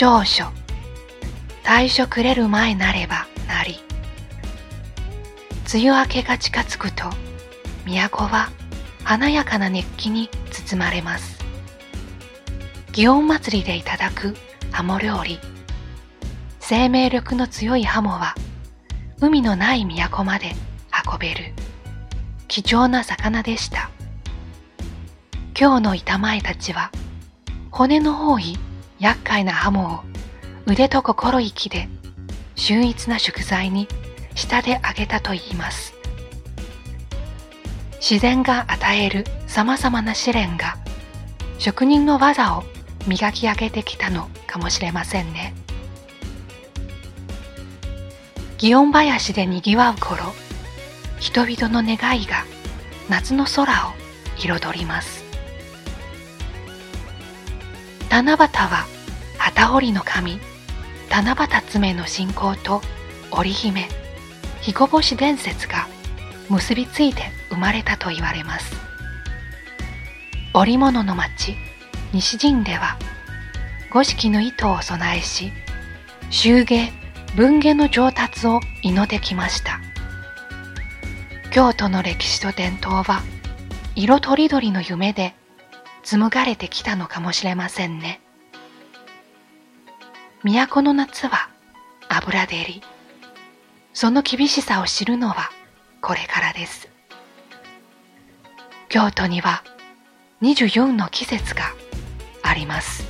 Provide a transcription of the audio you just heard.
少々。大所くれる前なればなり。梅雨明けが近づくと都は華やかな熱気に包まれます。祇園祭りでいただくハモ料理。生命力の強いハモは海のない都まで運べる。貴重な魚でした。今日の板前たちは骨の多い厄介なハモを腕と心意気で秀逸な食材に下で揚げたと言います。自然が与える様々な試練が職人の技を磨き上げてきたのかもしれませんね。祇園林でにぎわう頃人々の願いが夏の空を彩ります。七夕は旗織の神七夕爪の信仰と織姫彦星伝説が結びついて生まれたと言われます。織物の町西陣では五色の糸を備えし集芸文芸の上達を祈ってきました。京都の歴史と伝統は色とりどりの夢で紡がれてきたのかもしれませんね。都の夏は油照り。その厳しさを知るのはこれからです。京都には24の季節があります。